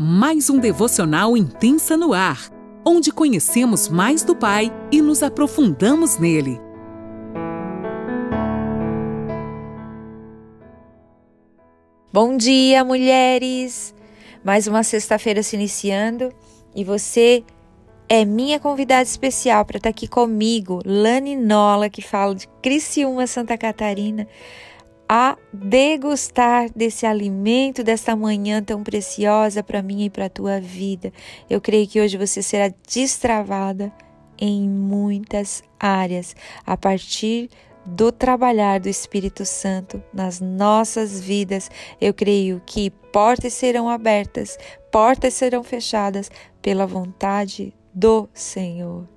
mais um devocional intensa no ar, onde conhecemos mais do Pai e nos aprofundamos nele. Bom dia, mulheres! Mais uma sexta-feira se iniciando e você é minha convidada especial para estar tá aqui comigo, Lani Nola, que fala de Criciúma, Santa Catarina, a degustar desse alimento desta manhã tão preciosa para mim e para a tua vida. Eu creio que hoje você será destravada em muitas áreas a partir do trabalhar do Espírito Santo nas nossas vidas. Eu creio que portas serão abertas, portas serão fechadas pela vontade do Senhor.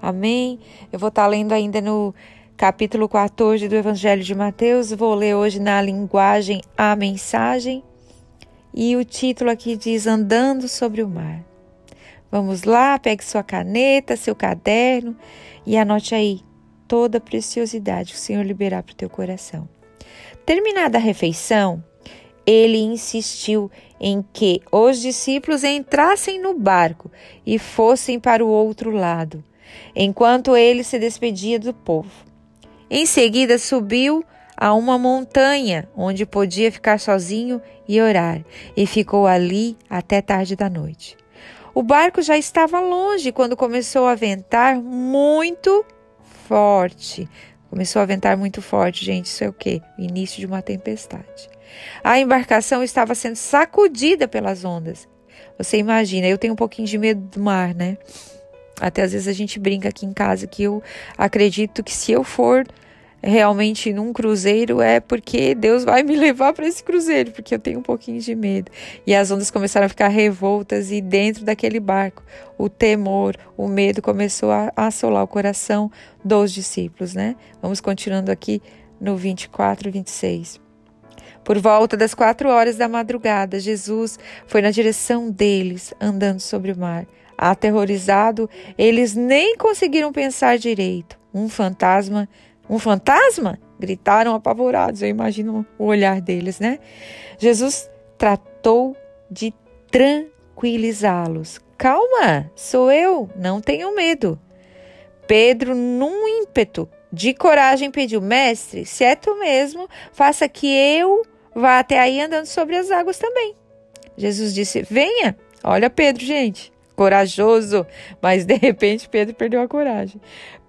Amém? Eu vou estar lendo ainda no capítulo 14 do Evangelho de Mateus, vou ler hoje na linguagem A Mensagem. E o título aqui diz Andando sobre o Mar. Vamos lá, pegue sua caneta, seu caderno e anote aí toda a preciosidade que o Senhor liberar para o teu coração. Terminada a refeição, ele insistiu em que os discípulos entrassem no barco e fossem para o outro lado, enquanto ele se despedia do povo. Em seguida, subiu a uma montanha onde podia ficar sozinho e orar, e ficou ali até tarde da noite. O barco já estava longe quando começou a ventar muito forte. Começou a ventar muito forte, gente. Isso é o quê? Início de uma tempestade. A embarcação estava sendo sacudida pelas ondas. Você imagina, eu tenho um pouquinho de medo do mar, né? Até às vezes a gente brinca aqui em casa que eu acredito que se eu for realmente num cruzeiro é porque Deus vai me levar para esse cruzeiro, porque eu tenho um pouquinho de medo. E as ondas começaram a ficar revoltas e dentro daquele barco, o temor, o medo começou a assolar o coração dos discípulos, né? Vamos continuando aqui no 24 e 26. Por volta das quatro horas da madrugada, Jesus foi na direção deles, andando sobre o mar. Aterrorizado, eles nem conseguiram pensar direito. Um fantasma um fantasma? Gritaram apavorados. Eu imagino o olhar deles, né? Jesus tratou de tranquilizá-los. Calma, sou eu, não tenham medo. Pedro, num ímpeto de coragem, pediu: Mestre, se é tu mesmo, faça que eu vá até aí andando sobre as águas também. Jesus disse: Venha. Olha, Pedro, gente, corajoso, mas de repente Pedro perdeu a coragem.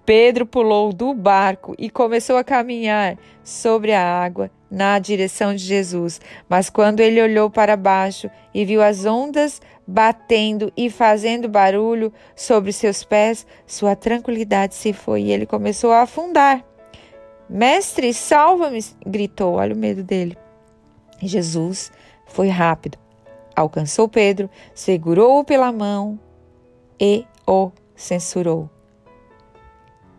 Pedro pulou do barco e começou a caminhar sobre a água na direção de Jesus. Mas quando ele olhou para baixo e viu as ondas batendo e fazendo barulho sobre seus pés, sua tranquilidade se foi e ele começou a afundar. Mestre, salva-me! gritou. Olha o medo dele. Jesus foi rápido, alcançou Pedro, segurou-o pela mão e o censurou.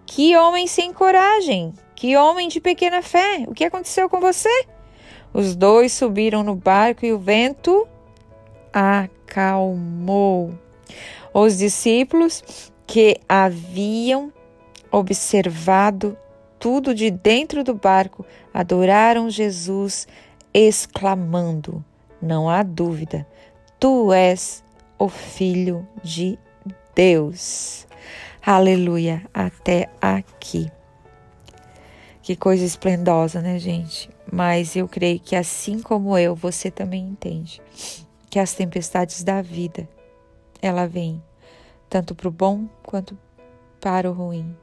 Que homem sem coragem! Que homem de pequena fé! O que aconteceu com você? Os dois subiram no barco e o vento acalmou. Os discípulos que haviam observado tudo de dentro do barco adoraram Jesus, exclamando: Não há dúvida, tu és o Filho de Deus. Aleluia, até aqui. Que coisa esplendosa, né, gente? Mas eu creio que assim como eu, você também entende que as tempestades da vida, ela vem tanto para o bom quanto para o ruim.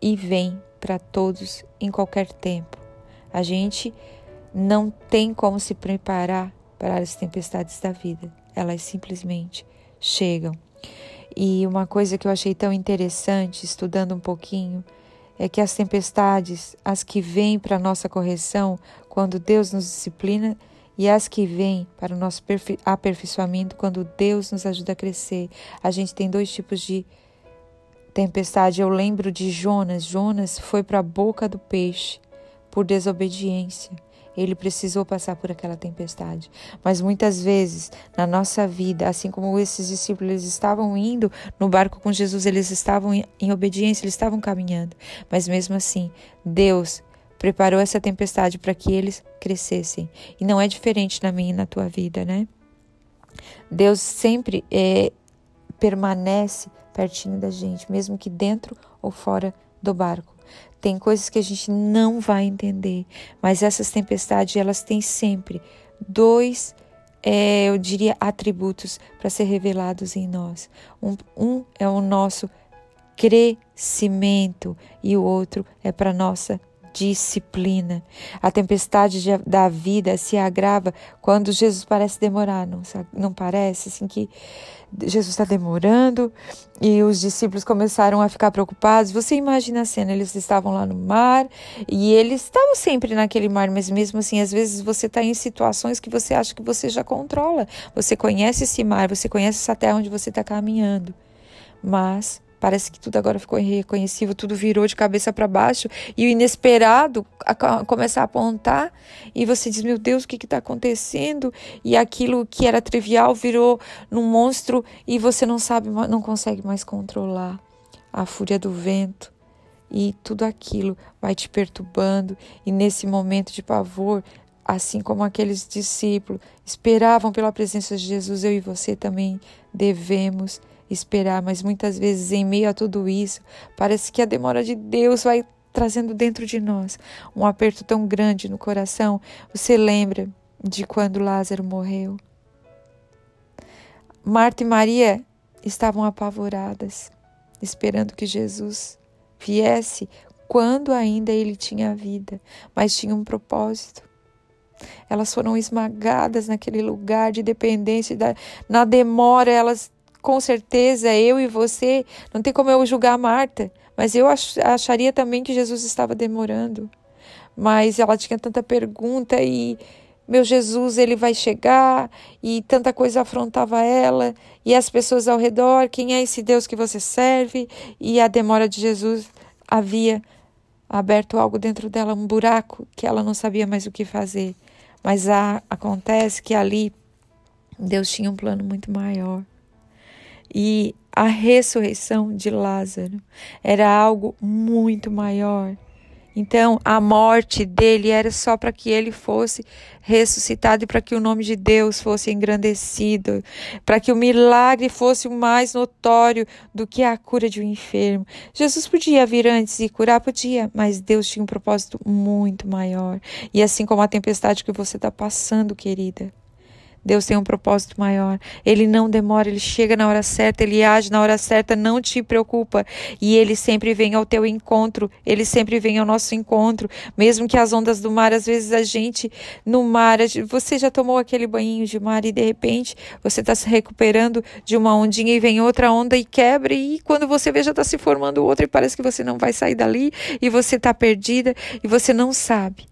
E vem para todos em qualquer tempo. A gente não tem como se preparar para as tempestades da vida. Elas simplesmente chegam. E uma coisa que eu achei tão interessante, estudando um pouquinho, é que as tempestades, as que vêm para nossa correção, quando Deus nos disciplina, e as que vêm para o nosso aperfeiçoamento, quando Deus nos ajuda a crescer. A gente tem dois tipos de tempestade. Eu lembro de Jonas. Jonas foi para a boca do peixe por desobediência. Ele precisou passar por aquela tempestade. Mas muitas vezes na nossa vida, assim como esses discípulos estavam indo no barco com Jesus, eles estavam em obediência, eles estavam caminhando. Mas mesmo assim, Deus preparou essa tempestade para que eles crescessem. E não é diferente na minha e na tua vida, né? Deus sempre é, permanece pertinho da gente, mesmo que dentro ou fora do barco. Tem coisas que a gente não vai entender, mas essas tempestades elas têm sempre dois, é, eu diria, atributos para ser revelados em nós. Um, um é o nosso crescimento e o outro é para nossa disciplina. A tempestade da vida se agrava quando Jesus parece demorar, não, não parece? Assim que Jesus está demorando e os discípulos começaram a ficar preocupados. Você imagina a cena, eles estavam lá no mar e eles estavam sempre naquele mar, mas mesmo assim, às vezes você está em situações que você acha que você já controla. Você conhece esse mar, você conhece essa terra onde você está caminhando. Mas Parece que tudo agora ficou irreconhecível, tudo virou de cabeça para baixo e o inesperado a, começa a apontar e você diz: Meu Deus, o que está acontecendo? E aquilo que era trivial virou num monstro e você não sabe, não consegue mais controlar a fúria do vento. E tudo aquilo vai te perturbando, e nesse momento de pavor, assim como aqueles discípulos esperavam pela presença de Jesus, eu e você também devemos esperar, mas muitas vezes, em meio a tudo isso, parece que a demora de Deus vai trazendo dentro de nós um aperto tão grande no coração. Você lembra de quando Lázaro morreu? Marta e Maria estavam apavoradas, esperando que Jesus viesse quando ainda ele tinha vida, mas tinha um propósito. Elas foram esmagadas naquele lugar de dependência, na demora, elas com certeza eu e você, não tem como eu julgar a Marta, mas eu acharia também que Jesus estava demorando. Mas ela tinha tanta pergunta e meu Jesus, ele vai chegar e tanta coisa afrontava ela e as pessoas ao redor, quem é esse Deus que você serve? E a demora de Jesus havia aberto algo dentro dela, um buraco que ela não sabia mais o que fazer. Mas a, acontece que ali Deus tinha um plano muito maior e a ressurreição de Lázaro era algo muito maior. Então, a morte dele era só para que ele fosse ressuscitado e para que o nome de Deus fosse engrandecido, para que o milagre fosse mais notório do que a cura de um enfermo. Jesus podia vir antes e curar, podia, mas Deus tinha um propósito muito maior. E assim como a tempestade que você está passando, querida, Deus tem um propósito maior. Ele não demora, ele chega na hora certa, ele age na hora certa, não te preocupa. E ele sempre vem ao teu encontro, ele sempre vem ao nosso encontro. Mesmo que as ondas do mar, às vezes a gente no mar, você já tomou aquele banho de mar e de repente você está se recuperando de uma ondinha e vem outra onda e quebra. E quando você vê, já está se formando outra e parece que você não vai sair dali e você está perdida e você não sabe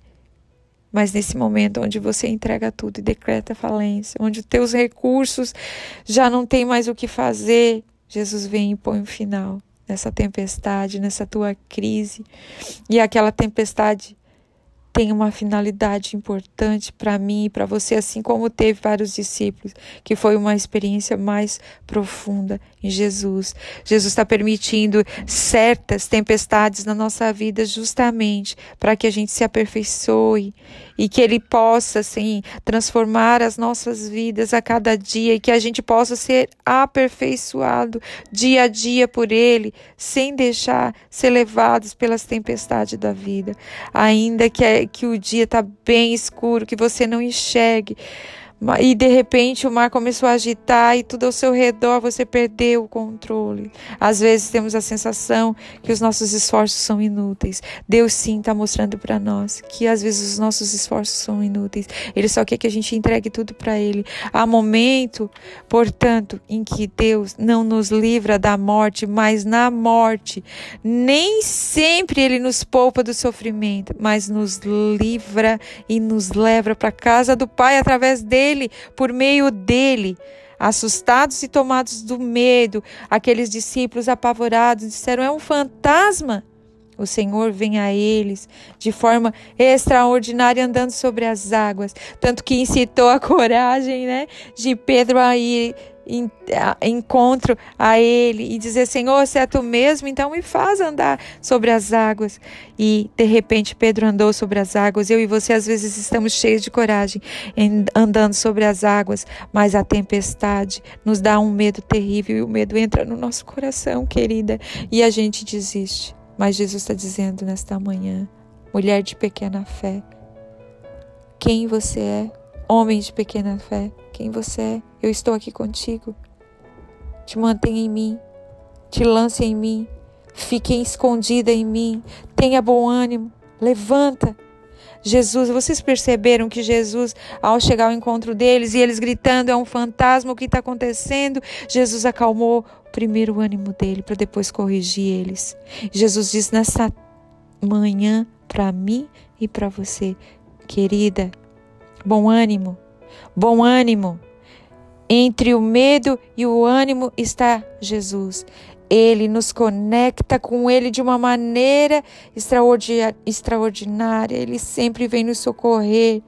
mas nesse momento onde você entrega tudo e decreta falência, onde teus recursos já não tem mais o que fazer, Jesus vem e põe um final nessa tempestade, nessa tua crise. E aquela tempestade tem uma finalidade importante para mim e para você, assim como teve para os discípulos, que foi uma experiência mais profunda em Jesus. Jesus está permitindo certas tempestades na nossa vida justamente para que a gente se aperfeiçoe e que Ele possa, assim, transformar as nossas vidas a cada dia e que a gente possa ser aperfeiçoado dia a dia por Ele, sem deixar ser levados pelas tempestades da vida. Ainda que, que o dia está bem escuro, que você não enxergue e de repente o mar começou a agitar e tudo ao seu redor você perdeu o controle. Às vezes temos a sensação que os nossos esforços são inúteis. Deus sim está mostrando para nós que às vezes os nossos esforços são inúteis. Ele só quer que a gente entregue tudo para Ele. Há momento, portanto, em que Deus não nos livra da morte, mas na morte nem sempre Ele nos poupa do sofrimento, mas nos livra e nos leva para a casa do Pai através dele por meio dele. Assustados e tomados do medo, aqueles discípulos apavorados disseram: É um fantasma. o Senhor vem a eles de forma extraordinária andando sobre as águas, tanto que incitou a coragem, né, de Pedro a ir encontro a Ele e dizer: Senhor, se é tu mesmo, então me faz andar sobre as águas. E de repente Pedro andou sobre as águas. Eu e você às vezes estamos cheios de coragem andando sobre as águas, mas a tempestade nos dá um medo terrível e o medo entra no nosso coração, querida, e a gente desiste. Mas Jesus está dizendo nesta manhã, mulher de pequena fé, quem você é, homem de pequena fé quem você é. Eu estou aqui contigo. Te mantenha em mim. Te lance em mim. Fique escondida em mim. Tenha bom ânimo. Levanta. Jesus, vocês perceberam que Jesus, ao chegar ao encontro deles e eles gritando, é um fantasma, o que está acontecendo? Jesus acalmou primeiro o ânimo dele para depois corrigir eles. Jesus diz nessa manhã para mim e para você, querida, bom ânimo. Bom ânimo. Entre o medo e o ânimo está Jesus. Ele nos conecta com Ele de uma maneira extraordinária. Ele sempre vem nos socorrer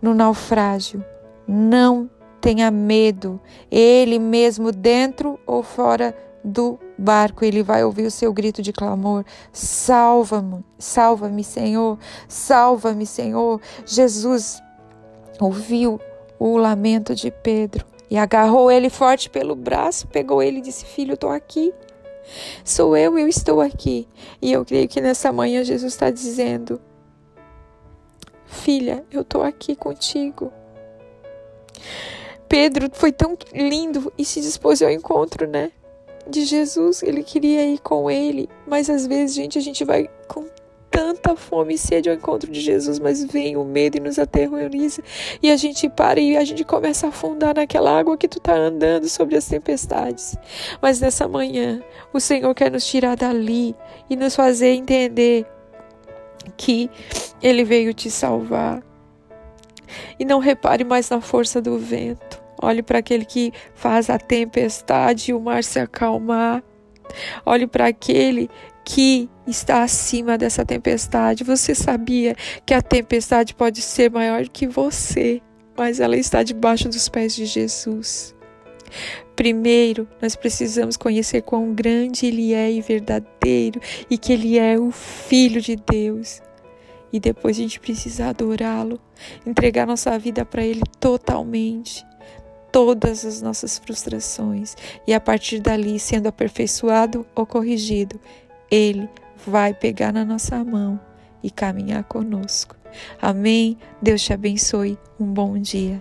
no naufrágio. Não tenha medo. Ele mesmo, dentro ou fora do barco, ele vai ouvir o seu grito de clamor: Salva-me, salva-me, Senhor, salva-me, Senhor. Jesus ouviu o lamento de Pedro e agarrou ele forte pelo braço, pegou ele e disse: Filho, estou aqui. Sou eu, eu estou aqui. E eu creio que nessa manhã Jesus está dizendo: Filha, eu estou aqui contigo. Pedro foi tão lindo e se dispôs ao encontro, né? De Jesus, ele queria ir com ele, mas às vezes, gente, a gente vai tanta fome e sede ao encontro de Jesus, mas vem o medo e nos aterroriza. E a gente para e a gente começa a afundar naquela água que tu tá andando sobre as tempestades. Mas nessa manhã, o Senhor quer nos tirar dali e nos fazer entender que Ele veio te salvar. E não repare mais na força do vento. Olhe para aquele que faz a tempestade e o mar se acalmar. Olhe para aquele que está acima dessa tempestade. Você sabia que a tempestade pode ser maior que você, mas ela está debaixo dos pés de Jesus. Primeiro, nós precisamos conhecer quão grande Ele é e verdadeiro e que Ele é o Filho de Deus. E depois a gente precisa adorá-lo, entregar nossa vida para Ele totalmente todas as nossas frustrações e a partir dali, sendo aperfeiçoado ou corrigido, Ele vai pegar na nossa mão e caminhar conosco. Amém? Deus te abençoe. Um bom dia.